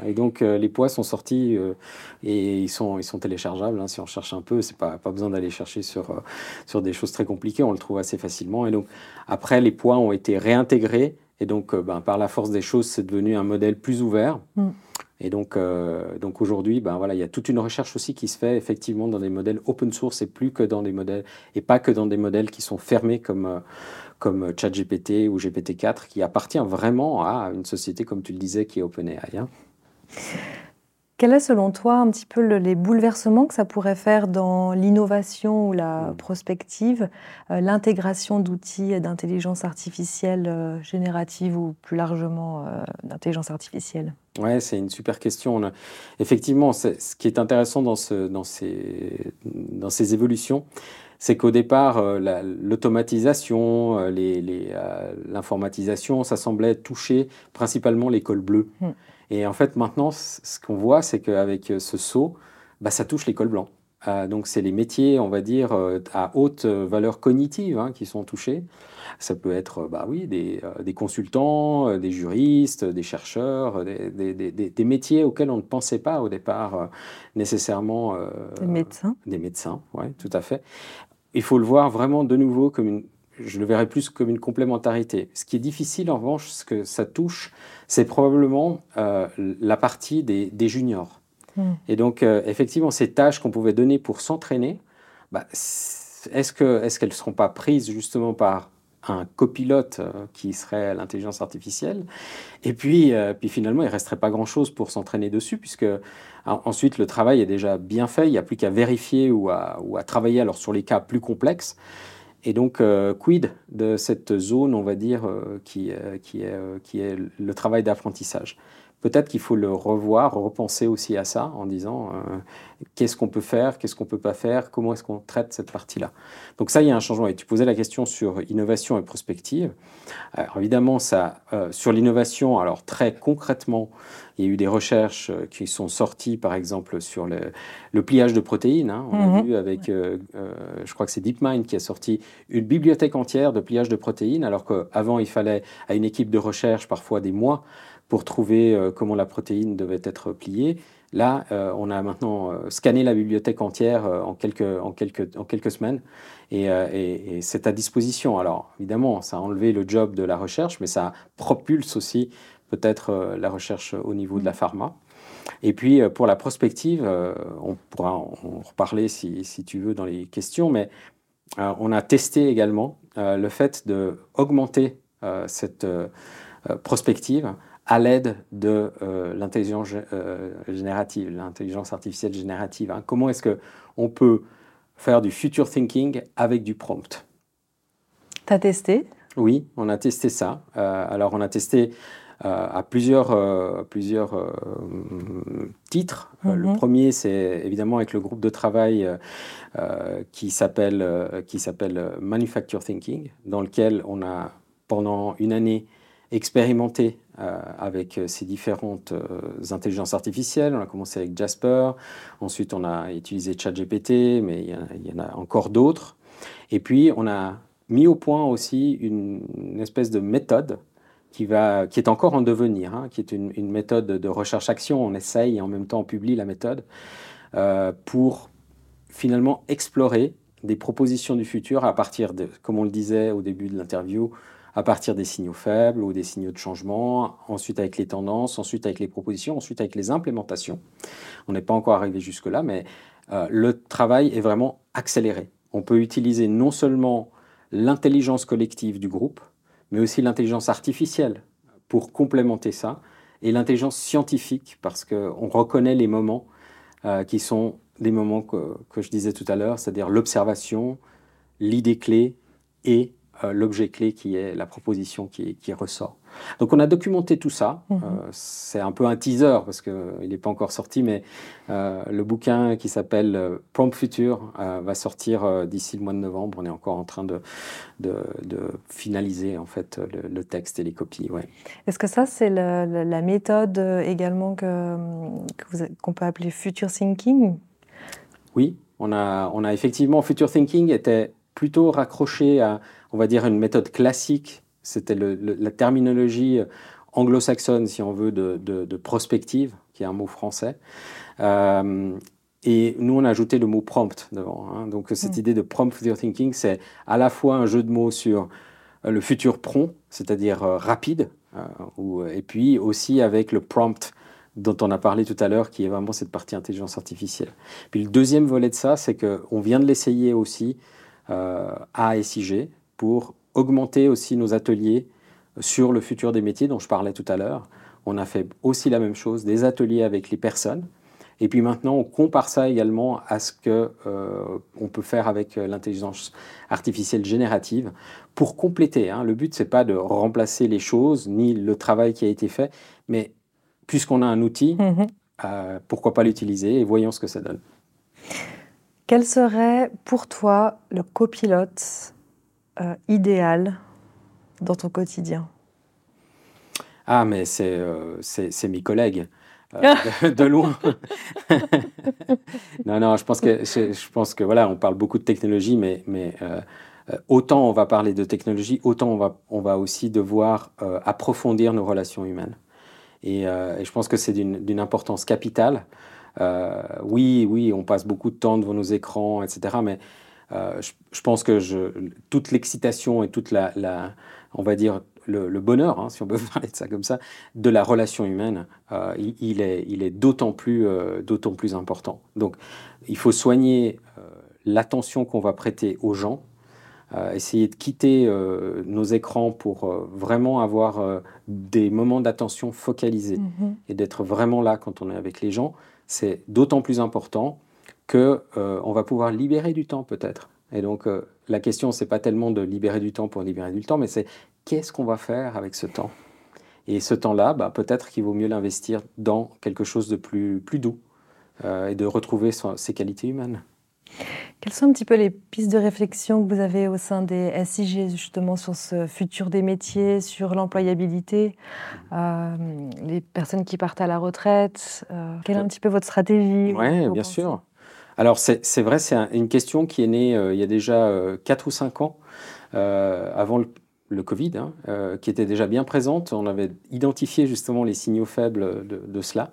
et donc euh, les poids sont sortis euh, et ils sont, ils sont téléchargeables. Hein, si on cherche un peu, c'est pas, pas besoin d'aller chercher sur, euh, sur des choses très compliquées, on le trouve assez facilement. Et donc après, les poids ont été réintégrés et donc ben, par la force des choses, c'est devenu un modèle plus ouvert. Mm. Et donc, donc aujourd'hui, ben voilà, il y a toute une recherche aussi qui se fait effectivement dans des modèles open source et plus que dans des modèles et pas que dans des modèles qui sont fermés comme comme ChatGPT ou GPT-4, qui appartient vraiment à une société, comme tu le disais, qui est OpenAI. Hein. Quel est selon toi un petit peu les bouleversements que ça pourrait faire dans l'innovation ou la hmm. prospective, euh, l'intégration d'outils d'intelligence artificielle euh, générative ou plus largement euh, d'intelligence artificielle? Ouais, c'est une super question. Effectivement, ce qui est intéressant dans, ce, dans, ces, dans ces évolutions, c'est qu'au départ, euh, l'automatisation, euh, euh, l'informatisation, ça semblait toucher principalement l'école bleue. Hmm. Et en fait, maintenant, ce qu'on voit, c'est qu'avec ce saut, bah, ça touche l'école blanc. Donc, c'est les métiers, on va dire, à haute valeur cognitive hein, qui sont touchés. Ça peut être, bah oui, des, consultants, des juristes, des chercheurs, des, des, métiers auxquels on ne pensait pas au départ nécessairement. des médecins. Des médecins, oui, tout à fait il faut le voir vraiment de nouveau comme une, je le verrais plus comme une complémentarité. Ce qui est difficile en revanche, ce que ça touche, c'est probablement euh, la partie des, juniors. Et donc, euh, effectivement, ces tâches qu'on pouvait donner pour s'entraîner, bah, est-ce qu'elles est ne seront pas prises justement par un copilote euh, qui serait l'intelligence artificielle? Et puis, euh, puis finalement, il ne resterait pas grand-chose pour s'entraîner dessus, puisque ensuite le travail est déjà bien fait, il n'y a plus qu'à vérifier ou à, travailler alors sur les cas plus complexes. Et donc, quid de cette zone, on va dire, qui, qui, est, qui est le travail d'apprentissage? Peut-être qu'il faut le revoir, repenser aussi à ça en disant euh, qu'est-ce qu'on peut faire, qu'est-ce qu'on peut pas faire, comment est-ce qu'on traite cette partie-là. Donc ça, il y a un changement. Et tu posais la question sur innovation et prospective. Alors évidemment, ça, euh, sur l'innovation, alors très concrètement, il y a eu des recherches euh, qui sont sorties, par exemple, sur le, pliage de protéines. Hein. On a mhm. vu avec, je crois que c'est DeepMind qui a sorti une bibliothèque entière de pliage de protéines, alors qu'avant, il fallait à une équipe de recherche parfois des mois pour trouver euh, comment la protéine devait être pliée. Là, euh, on a maintenant euh, scanné la bibliothèque entière en, quelques, en, quelques, en quelques semaines et, c'est à disposition. Alors, évidemment, ça a enlevé le job de la recherche, mais ça propulse aussi peut-être la recherche au niveau de la pharma. Et puis, pour la prospective, on pourra en reparler si, si, tu veux dans les questions, mais on a testé également le fait d'augmenter cette prospective à l'aide de euh, l'intelligence euh, générative, l'intelligence artificielle générative. Hein. Comment est-ce qu'on peut faire du future thinking avec du prompt? Tu as testé? Oui, on a testé ça. Euh, alors on a testé à plusieurs, plusieurs titres. Le Mhm. premier, c'est évidemment avec le groupe de travail qui s'appelle qui s'appelle Manufacture Thinking, dans lequel on a pendant une année expérimenté euh, avec ces différentes euh, intelligences artificielles. On a commencé avec Jasper, ensuite on a utilisé ChatGPT, mais il y, en a- encore d'autres. Et puis on a mis au point aussi une, espèce de méthode qui, va, qui est encore en devenir, hein, qui est une, une méthode de recherche-action. On essaye et en même temps on publie la méthode euh, pour finalement explorer des propositions du futur à partir de, comme on le disait au début de l'interview, à partir des signaux faibles ou des signaux de changement, ensuite avec les tendances, ensuite avec les propositions, ensuite avec les implémentations. On n'est pas encore arrivé jusque-là, mais euh, le travail est vraiment accéléré. On peut utiliser non seulement l'intelligence collective du groupe, mais aussi l'intelligence artificielle pour complémenter ça, et l'intelligence scientifique, parce qu'on reconnaît les moments euh, qui sont des moments que, que je disais tout à l'heure, c'est-à-dire l'observation, l'idée clé et l'objet clé qui est la proposition qui, qui ressort. Donc on a documenté tout ça. Mhm. Euh, c'est un peu un teaser parce qu'il n'est pas encore sorti, mais euh, le bouquin qui s'appelle euh, Prompt Future euh, va sortir euh, d'ici le mois de novembre. On est encore en train de, de, de finaliser en fait le, le texte et les copies. Ouais. Est-ce que ça, c'est la méthode euh, également que, qu'on peut appeler future thinking? Oui, on a, on a effectivement, Future Thinking était plutôt raccroché à, on va dire, une méthode classique. C'était la terminologie anglo-saxonne, si on veut, de, de- de prospective, qui est un mot français. Euh, et nous, on a ajouté le mot prompt devant. hein. Donc, cette Mm. idée de prompt future thinking, c'est à la fois un jeu de mots sur euh, le futur prompt, c'est-à-dire euh, rapide, euh, ou- et puis aussi avec le prompt dont on a parlé tout à l'heure, qui est vraiment cette partie intelligence artificielle. Puis le deuxième volet de ça, c'est qu'on vient de l'essayer aussi euh, à SIG pour augmenter aussi nos ateliers sur le futur des métiers dont je parlais tout à l'heure. On a fait aussi la même chose, des ateliers avec les personnes. Et puis maintenant, on compare ça également à ce que euh, on peut faire avec l'intelligence artificielle générative pour compléter. hein. Le but, c'est pas de remplacer les choses ni le travail qui a été fait, mais puisqu'on a un outil, Mhm. euh, pourquoi pas l'utiliser et voyons ce que ça donne. Quel serait pour toi le copilote euh, idéal dans ton quotidien Ah, mais c'est euh, c'est mes collègues. euh, de, de loin. non, non, je pense que je, je pense que voilà, on parle beaucoup de technologie, mais mais autant on va parler de technologie, autant on va on va aussi devoir approfondir nos relations humaines. Et, et je pense que c'est d'une importance capitale. Oui, oui, on passe beaucoup de temps devant nos écrans, etc. Mais euh, je, je pense que je, toute l'excitation et toute la, la, on va dire, le, le bonheur, hein, si on peut parler de ça comme ça, de la relation humaine, euh, il, il est, il est d'autant plus, euh, d'autant plus important. Donc, il faut soigner l'attention qu'on va prêter aux gens, essayer de quitter nos écrans pour vraiment avoir des moments d'attention focalisés Mhm. et d'être vraiment là quand on est avec les gens. C'est d'autant plus important que euh, on va pouvoir libérer du temps peut-être. Et donc euh, la question c'est pas tellement de libérer du temps pour libérer du temps, mais c'est qu'est-ce qu'on va faire avec ce temps? Et ce temps-là, bah, peut-être qu'il vaut mieux l'investir dans quelque chose de plus plus doux euh, et de retrouver son- ses qualités humaines. Quelles sont un petit peu les pistes de réflexion que vous avez au sein des SIG justement sur ce futur des métiers, sur l'employabilité, euh, les personnes qui partent à la retraite euh, Quelle est un petit peu votre stratégie? Oui, bien sûr. Alors, c'est vrai, c'est un- une question qui est née euh, il y a déjà euh, 4 ou 5 ans, euh, avant le, Covid, hein, euh, qui était déjà bien présente. On avait identifié justement les signaux faibles de, cela.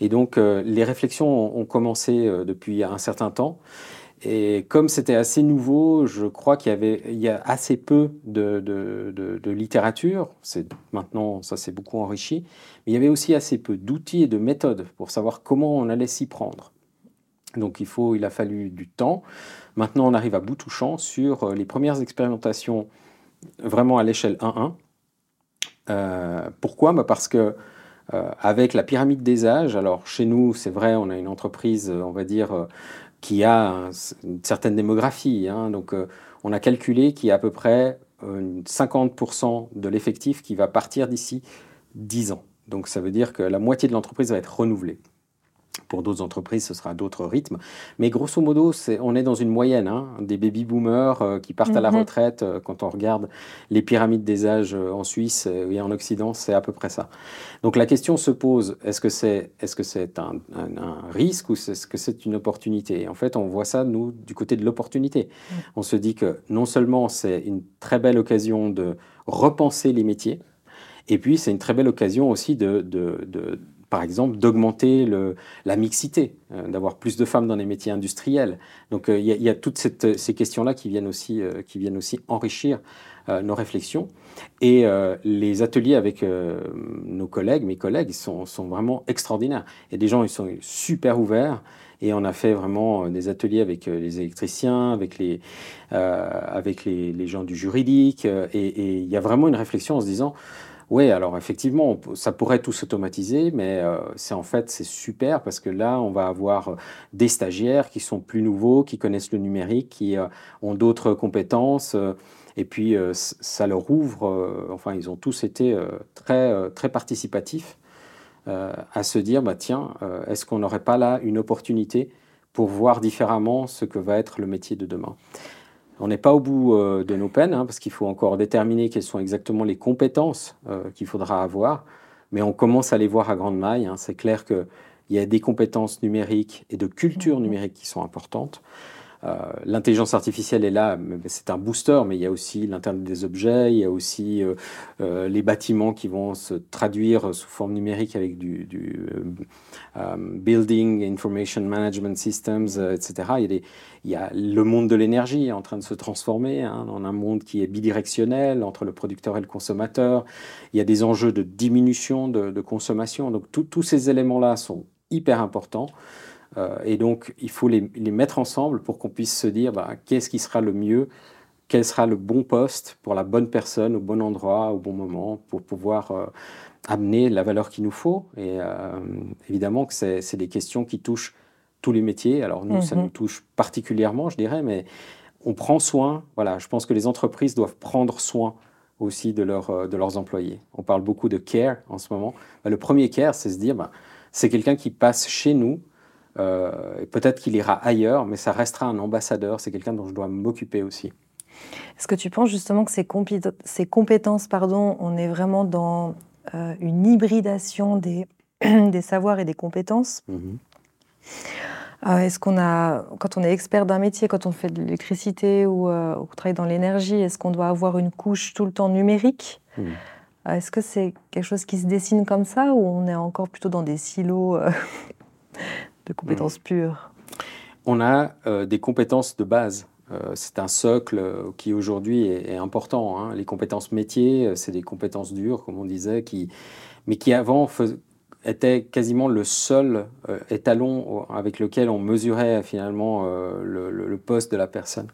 Et donc, les réflexions ont, commencé depuis un certain temps. Et comme c'était assez nouveau, je crois qu'il y avait y a assez peu de, littérature. Maintenant ça s'est beaucoup enrichi, mais il y avait aussi assez peu d'outils et de méthodes pour savoir comment on allait s'y prendre. Donc il faut, il a fallu du temps. Maintenant, on arrive à bout touchant sur euh, les premières expérimentations vraiment à l'échelle 1-1. Euh, pourquoi? Bah Parce que euh, avec la pyramide des âges, alors chez nous, c'est vrai, on a une entreprise, on va dire, qui a un- une certaine démographie. hein. donc, on a calculé qu'il y a à peu près euh, une 50% de l'effectif qui va partir d'ici 10 ans. Donc ça veut dire que la moitié de l'entreprise va être renouvelée. Pour d'autres entreprises, ce sera d'autres rythmes. Mais grosso modo, on est dans une moyenne hein, des baby-boomers euh, qui partent à la mhm. retraite. Euh, quand on regarde les pyramides des âges euh, en Suisse et en Occident, c'est à peu près ça. Donc la question se pose, est-ce que c'est est -ce c'est un, risque ou est-ce que c'est une opportunité? En fait, on voit ça, nous, du côté de l'opportunité. On se dit que non seulement c'est une très belle occasion de repenser les métiers, et puis c'est une très belle occasion aussi de, de par exemple, d'augmenter la mixité, euh, d'avoir plus de femmes dans les métiers industriels. Donc euh, il y, a toutes ces questions-là qui, viennent aussi, euh, qui viennent aussi enrichir nos réflexions. Et les ateliers avec nos collègues, mes collègues, sont, sont, vraiment extraordinaires. Et des gens, ils sont super ouverts. Et on a fait vraiment des ateliers avec les électriciens, avec les, avec les, gens du juridique. Et il y a vraiment une réflexion en se disant, oui, alors effectivement, ça pourrait tout s'automatiser, mais euh, c'est en fait c'est super parce que là, on va avoir euh, des stagiaires qui sont plus nouveaux, qui connaissent le numérique, qui euh, ont d'autres compétences, et puis ça leur ouvre. enfin, ils ont tous été très très participatifs à se dire, bah tiens, est-ce qu'on n'aurait pas là une opportunité pour voir différemment ce que va être le métier de demain? On n'est pas au bout euh, de nos peines, hein, parce qu'il faut encore déterminer quelles sont exactement les compétences euh, qu'il faudra avoir, mais on commence à les voir à grande maille. Hein. C'est clair qu'il y a des compétences numériques et de culture mmh. numérique qui sont importantes. Euh, l'intelligence artificielle est là, c'est un booster, mais il y a aussi l'Internet des objets, il y a aussi euh, euh, les bâtiments qui vont se traduire sous forme numérique avec du, Building Information Management Systems, etc. Il y, a le monde de l'énergie en train de se transformer hein, en un monde qui est bidirectionnel entre le producteur et le consommateur. Il y a des enjeux de diminution de, consommation. Donc tous ces éléments-là sont hyper importants. Euh, et donc, il faut les, mettre ensemble pour qu'on puisse se dire bah, qu'est-ce qui sera le mieux, quel sera le bon poste pour la bonne personne, au bon endroit, au bon moment, pour pouvoir euh, amener la valeur qu'il nous faut. Et euh, évidemment que c'est des questions qui touchent tous les métiers. Alors nous, ça nous touche particulièrement, je dirais, mais on prend soin. Voilà, je pense que les entreprises doivent prendre soin aussi de, leur, de leurs employés. On parle beaucoup de care en ce moment. Bah, le premier care, c'est se dire, bah, c'est quelqu'un qui passe chez nous euh, peut-être qu'il ira ailleurs, mais ça restera un ambassadeur. C'est quelqu'un dont je dois m'occuper aussi. Est-ce que tu penses justement que ces, ces compétences, pardon, on est vraiment dans euh, une hybridation des, des, savoirs et des compétences? Mhm. euh, Est-ce qu'on a, quand on est expert d'un métier, quand on fait de l'électricité ou on travaille dans l'énergie, est-ce qu'on doit avoir une couche tout le temps numérique? Mhm. Est-ce que c'est quelque chose qui se dessine comme ça ou on est encore plutôt dans des silos de compétences mm. pures On a euh, des compétences de base. Euh, c'est un socle euh, qui aujourd'hui est, important. Hein. Les compétences métiers, c'est des compétences dures, comme on disait, qui, mais qui avant étaient quasiment le seul étalon avec lequel on mesurait finalement le, poste de la personne.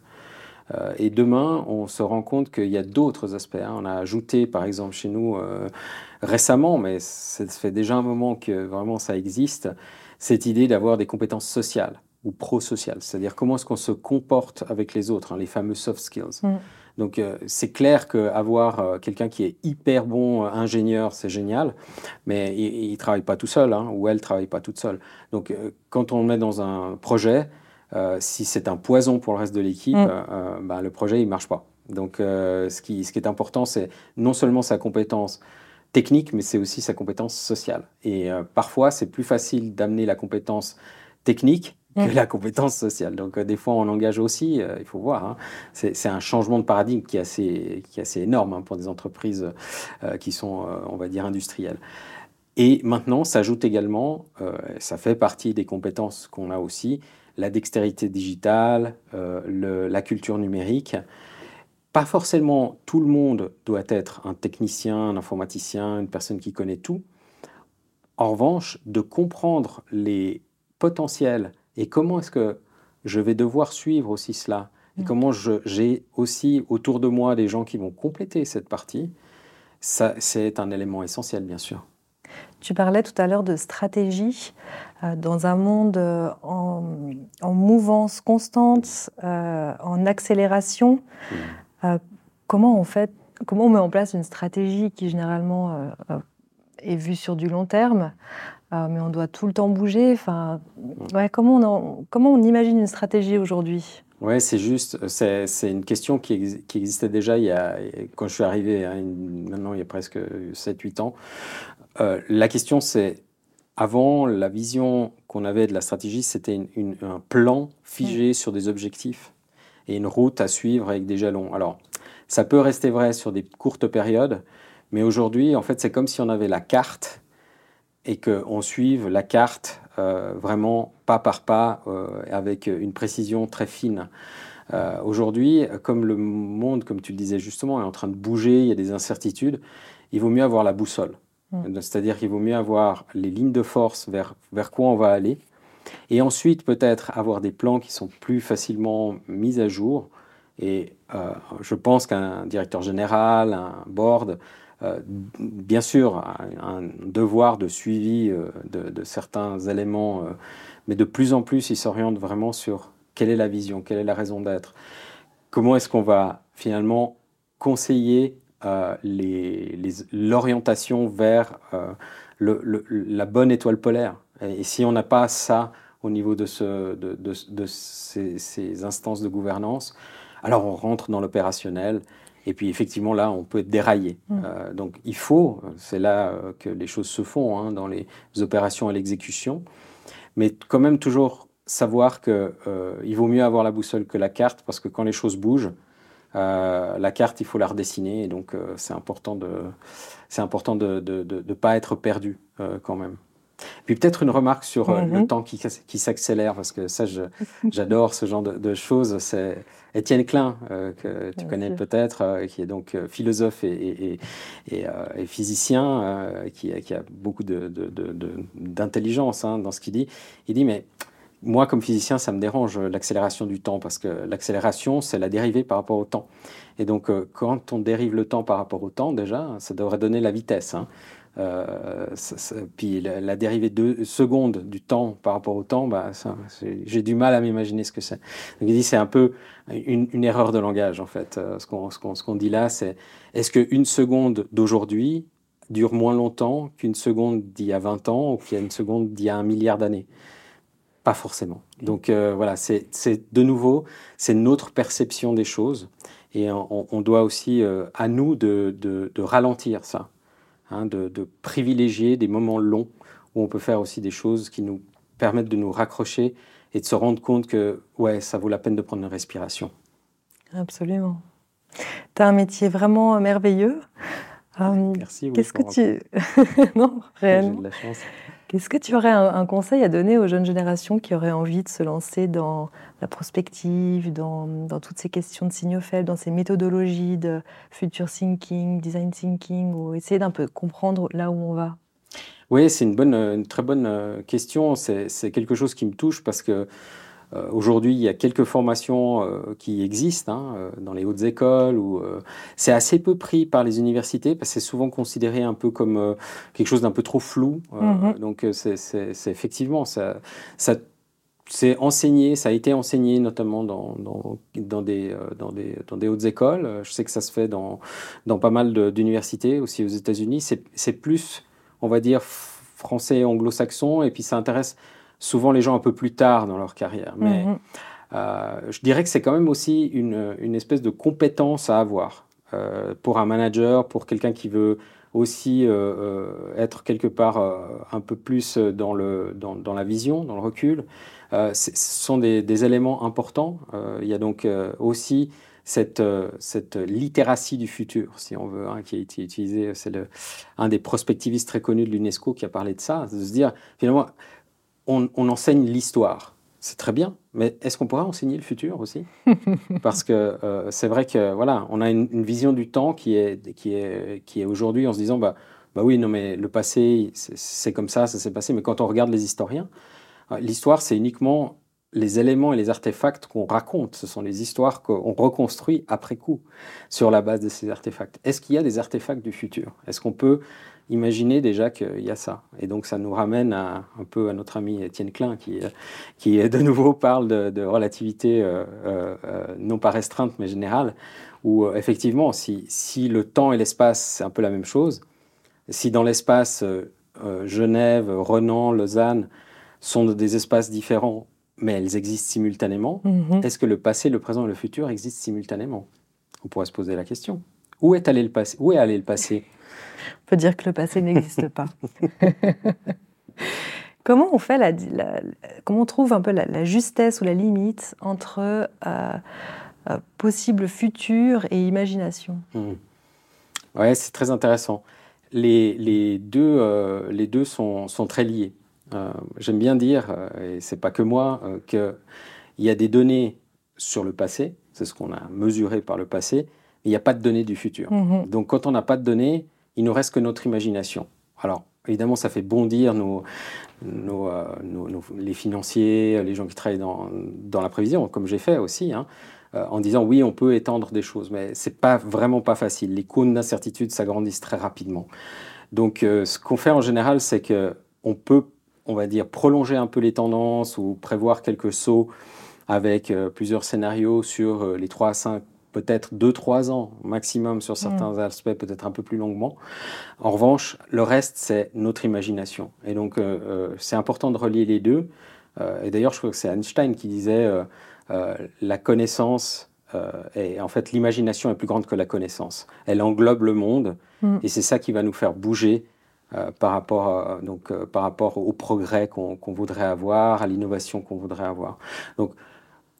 et demain, on se rend compte qu'il y a d'autres aspects. Hein. On a ajouté, par exemple, chez nous récemment, mais ça fait déjà un moment que vraiment ça existe, cette idée d'avoir des compétences sociales ou pro-sociales, c'est-à-dire comment est-ce qu'on se comporte avec les autres, hein, les fameux soft skills. Mm. Donc euh, c'est clair qu'avoir euh, quelqu'un qui est hyper bon euh, ingénieur, c'est génial, mais il ne travaille pas tout seul, hein, ou elle ne travaille pas toute seule. Donc quand on le met dans un projet, si c'est un poison pour le reste de l'équipe, mm. bah, le projet il ne marche pas. Donc ce, qui, ce qui est important, c'est non seulement sa compétence technique, mais c'est aussi sa compétence sociale. Et euh, parfois, c'est plus facile d'amener la compétence technique que la compétence sociale. Donc, euh, des fois, on engage aussi, euh, il faut voir, hein. c'est un changement de paradigme qui est assez, qui est assez énorme hein, pour des entreprises qui sont, on va dire, industrielles. Et maintenant, s'ajoute également, ça fait partie des compétences qu'on a aussi, la dextérité digitale, le, la culture numérique. Pas forcément tout le monde doit être un technicien, un informaticien, une personne qui connaît tout. En revanche, de comprendre les potentiels et comment est-ce que je vais devoir suivre aussi cela, et mm. comment j'ai aussi autour de moi des gens qui vont compléter cette partie, ça, c'est un élément essentiel, bien sûr. Tu parlais tout à l'heure de stratégie euh, dans un monde euh, en, mouvance constante, euh, en accélération. Mm. Euh, comment on fait, comment on met en place une stratégie qui généralement euh, euh, est vu sur du long terme, mais on doit tout le temps bouger? Enfin, ouais, comment, on comment on imagine une stratégie aujourd'hui? Oui, c'est juste. C'est, une question qui, qui, existait déjà il y a, quand je suis arrivé, hein, maintenant il y a presque 7-8 ans. Euh, la question, c'est avant, la vision qu'on avait de la stratégie, c'était un plan figé sur des objectifs et une route à suivre avec des jalons. Alors, ça peut rester vrai sur des courtes périodes, mais aujourd'hui, en fait, c'est comme si on avait la carte et qu'on suive la carte euh, vraiment pas par pas, euh, avec une précision très fine. Euh, aujourd'hui, comme le monde, comme tu le disais justement, est en train de bouger, il y a des incertitudes, il vaut mieux avoir la boussole. Mm. C'est-à-dire qu'il vaut mieux avoir les lignes de force vers, vers quoi on va aller, et ensuite peut-être avoir des plans qui sont plus facilement mis à jour. Et je pense qu'un directeur général, un board, euh, bien sûr, un, devoir de suivi euh, de, certains éléments, euh, mais de plus en plus, il s'oriente vraiment sur quelle est la vision, quelle est la raison d'être. Comment est-ce qu'on va finalement conseiller l'orientation vers la bonne étoile polaire? Et, si on n'a pas ça au niveau de, ce, de, ces, ces, instances de gouvernance, alors on rentre dans l'opérationnel et puis effectivement, là, on peut être déraillé. Mm. Euh, donc il faut, c'est là euh, que les choses se font, hein, dans les opérations et l'exécution, mais quand même toujours savoir qu'il euh, vaut mieux avoir la boussole que la carte, parce que quand les choses bougent, la carte, il faut la redessiner, et donc c'est important de c'est important de ne pas être perdu quand même. Puis peut-être une remarque sur euh, le mhm. temps qui, qui s'accélère, parce que ça, j'adore ce genre de, choses. C'est Étienne Klein, euh, que tu connais peut-être, euh, qui est donc philosophe et, et, et, physicien, qui, qui, a beaucoup d'intelligence de, hein, dans ce qu'il dit. Il dit, mais moi, comme physicien, ça me dérange l'accélération du temps, parce que l'accélération, c'est la dérivée par rapport au temps. Et donc, quand on dérive le temps par rapport au temps, déjà, ça devrait donner la vitesse. Hein. Euh, puis la, dérivée de seconde du temps par rapport au temps, bah, j'ai du mal à m'imaginer ce que c'est. Donc il dit c'est un peu une, erreur de langage en fait. Euh, ce qu'on dit là, c'est est-ce qu'une seconde d'aujourd'hui dure moins longtemps qu'une seconde d'il y a 20 ans ou qu'une seconde d'il y a un milliard d'années? Pas forcément. Donc euh, voilà, c'est de nouveau, c'est notre perception des choses. Et on, doit aussi, à nous, de ralentir ça. Hein, de, privilégier des moments longs où on peut faire aussi des choses qui nous permettent de nous raccrocher et de se rendre compte que ouais, ça vaut la peine de prendre une respiration. Absolument. Tu as un métier vraiment merveilleux. Euh, Merci. Qu'est-ce que tu. non, réellement. J'ai de la chance. Est-ce que tu aurais un, conseil à donner aux jeunes générations qui auraient envie de se lancer dans la prospective, dans, toutes ces questions de signaux faibles, dans ces méthodologies de future thinking, design thinking, ou essayer d'un peu comprendre là où on va? Oui, c'est une, une très bonne euh, question. C'est quelque chose qui me touche parce que aujourd'hui, il y a quelques formations euh, qui existent hein, euh, dans les hautes écoles. Où, c'est assez peu pris par les universités parce que c'est souvent considéré un peu comme quelque chose d'un peu trop flou. Mhm. Donc c'est effectivement ça, ça c'est enseigné, ça a été enseigné notamment dans, dans, dans, des, dans, des, dans des hautes écoles. Je sais que ça se fait dans, dans pas mal d'universités, aussi aux États-Unis. C'est plus, on va dire, français anglo-saxon, et puis ça intéresse souvent les gens un peu plus tard dans leur carrière. Mais mhm. euh, je dirais que c'est quand même aussi une, une, espèce de compétence à avoir euh, pour un manager, pour quelqu'un qui veut aussi euh, être quelque part un peu plus dans, le, dans, dans, la vision, dans le recul. ce sont des, des éléments importants. il y a donc aussi cette, cette littératie du futur, si on veut, hein, qui a été utilisé. C'est un des prospectivistes très connus de l'UNESCO qui a parlé de ça, de se dire finalement on, enseigne l'histoire. C'est très bien, mais est-ce qu'on pourrait enseigner le futur aussi? Parce que euh, c'est vrai que voilà, on a une, vision du temps qui est, qui est, qui est aujourd'hui en se disant bah, bah oui, non, mais le passé, c'est comme ça, ça s'est passé. Mais quand on regarde les historiens, euh, l'histoire, c'est uniquement les éléments et les artefacts qu'on raconte. Ce sont les histoires qu'on reconstruit après coup sur la base de ces artefacts. Est-ce qu'il y a des artefacts du futur? Est-ce qu'on peut imaginer déjà qu'il y a ça. Et donc ça nous ramène à, un peu à notre ami Étienne Klein qui, qui de nouveau parle de, relativité euh, euh, euh, non pas restreinte mais générale, où effectivement si, si le temps et l'espace c'est un peu la même chose, Si dans l'espace, Genève, Renan, Lausanne sont des espaces différents, mais elles existent simultanément, mhm. est-ce que le passé, le présent et le futur existent simultanément? On pourrait se poser la question. Où est allé le passé? Où est allé le passé? On peut dire que le passé n'existe pas. comment on fait la, comment on trouve un peu la, justesse ou la limite entre euh, euh, possible futur et imagination? Hmm. Ouais, c'est très intéressant. Les, les deux, euh, les deux sont, sont, très liés. J'aime bien dire, et c'est pas que moi, qu'il y a des données sur le passé, c'est ce qu'on a mesuré par le passé, mais il n'y a pas de données du futur. Mm-hmm. Donc quand on n'a pas de données, il ne reste que notre imagination. Alors, évidemment, ça fait bondir nos, euh, les financiers, les gens qui travaillent dans, dans la prévision, comme j'ai fait aussi, hein, euh, en disant oui, on peut étendre des choses, mais c'est pas vraiment pas facile. Les cônes d'incertitude s'agrandissent très rapidement. Donc, euh, ce qu'on fait en général, c'est que on peut, on va dire, prolonger un peu les tendances ou prévoir quelques sauts avec plusieurs scénarios sur les 3 à 5 peut-être 2-3 ans maximum sur certains mm. aspects, peut-être un peu plus longuement. En revanche, le reste, c'est notre imagination. Et donc, euh, euh, c'est important de relier les deux. Euh, et d'ailleurs, je crois que c'est Einstein qui disait la connaissance, et en fait, l'imagination est plus grande que la connaissance. Elle englobe le monde, mm. et c'est ça qui va nous faire bouger par, rapport, donc, par rapport au progrès qu'on voudrait avoir, à l'innovation qu'on voudrait avoir. Donc,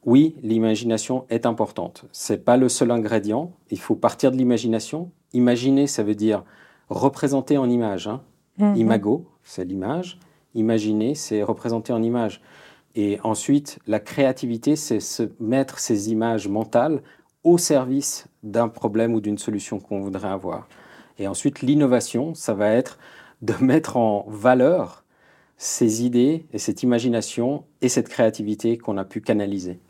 oui, l'imagination est importante. Ce n'est pas le seul ingrédient. Il faut partir de l'imagination. Imaginer, ça veut dire représenter en image. Hein. Mhm. Imago, c'est l'image. Imaginer, c'est représenter en image. Et ensuite, la créativité, c'est se mettre ces images mentales au service d'un problème ou d'une solution qu'on voudrait avoir. Et ensuite, l'innovation, ça va être de mettre en valeur ces idées et cette imagination et cette créativité qu'on a pu canaliser.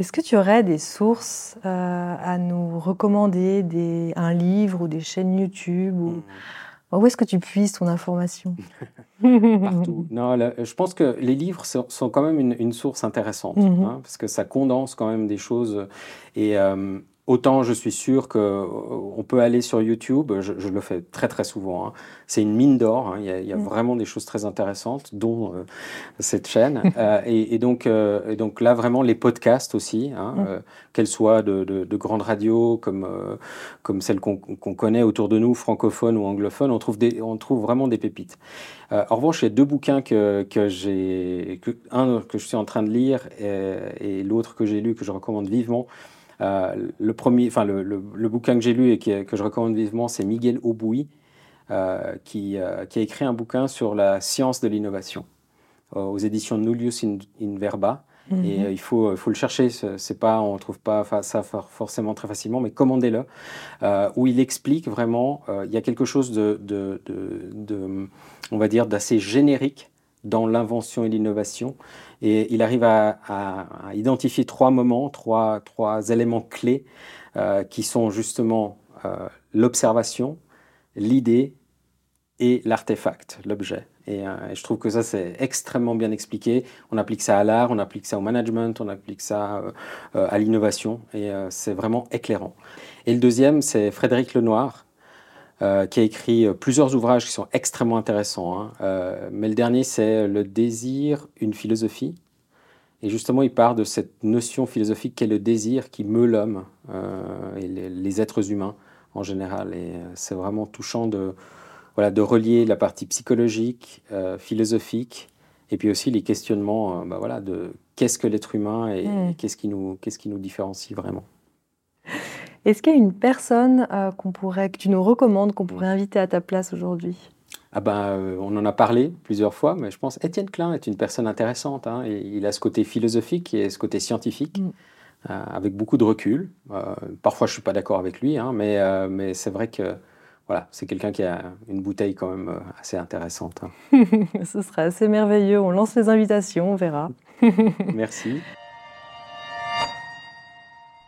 Est-ce que tu aurais des sources euh, à nous recommander, des, un livre ou des chaînes YouTube ou... Hmm. Où est-ce que tu puisses ton information? Partout. Non, je pense que les livres sont, quand même une, source intéressante, mhm. hein, parce que ça condense quand même des choses. Et, euh, Autant je suis sûr qu'on euh, peut aller sur YouTube, je, le fais très très souvent. Hein. C'est une mine d'or, hein. il y a, mm. vraiment des choses très intéressantes, dont euh, cette chaîne. Euh, et, donc, donc là, vraiment, les podcasts aussi, hein, mm. qu'elles soient de, grandes radios comme, comme celles qu'on connaît autour de nous, francophones ou anglophones, on trouve, des, on trouve vraiment des pépites. en revanche, il y a deux bouquins que, que j'ai, un que je suis en train de lire et l'autre que j'ai lu, que je recommande vivement. Euh, le, premier, enfin, le, le, bouquin que j'ai lu et que je recommande vivement, c'est Miguel Aubouy, euh, qui, euh, qui, a écrit un bouquin sur la science de l'innovation aux éditions Nullius in, Verba. Mhm. Et il faut, faut le chercher, c'est pas, on ne trouve pas ça forcément très facilement, mais commandez-le, où il explique vraiment, il y a quelque chose de, de, de on va dire, d'assez générique dans l'invention et l'innovation. Et il arrive à, identifier trois moments, trois, trois éléments clés euh, qui sont justement euh, l'observation, l'idée et l'artefact, l'objet. Euh, et, je trouve que ça, c'est extrêmement bien expliqué. On applique ça à l'art, on applique ça au management, on applique ça à l'innovation. Et c'est vraiment éclairant. Et le deuxième, c'est Frédéric Lenoir, euh, qui a écrit euh, plusieurs ouvrages qui sont extrêmement intéressants. Hein. Euh, mais le dernier, c'est Le désir, une philosophie. Et justement, il part de cette notion philosophique qu'est le désir qui meut l'homme et les, êtres humains en général. Et c'est vraiment touchant de, voilà, de relier la partie psychologique, philosophique, et puis aussi les questionnements bah voilà, de qu'est-ce que l'être humain et, mmh. qu'est-ce qui, nous, qu'est-ce qui nous différencie vraiment. Est-ce qu'il y a une personne euh, qu'on pourrait, que tu nous recommandes, qu'on pourrait inviter à ta place aujourd'hui? Ah ben, euh, on en a parlé plusieurs fois, mais je pense Étienne Klein est une personne intéressante. Hein, et il a ce côté philosophique et ce côté scientifique, mm. euh, avec beaucoup de recul. parfois, je ne suis pas d'accord avec lui, hein, mais, mais c'est vrai que voilà, c'est quelqu'un qui a une bouteille quand même assez intéressante. Hein. ce serait assez merveilleux. On lance les invitations, on verra. Merci.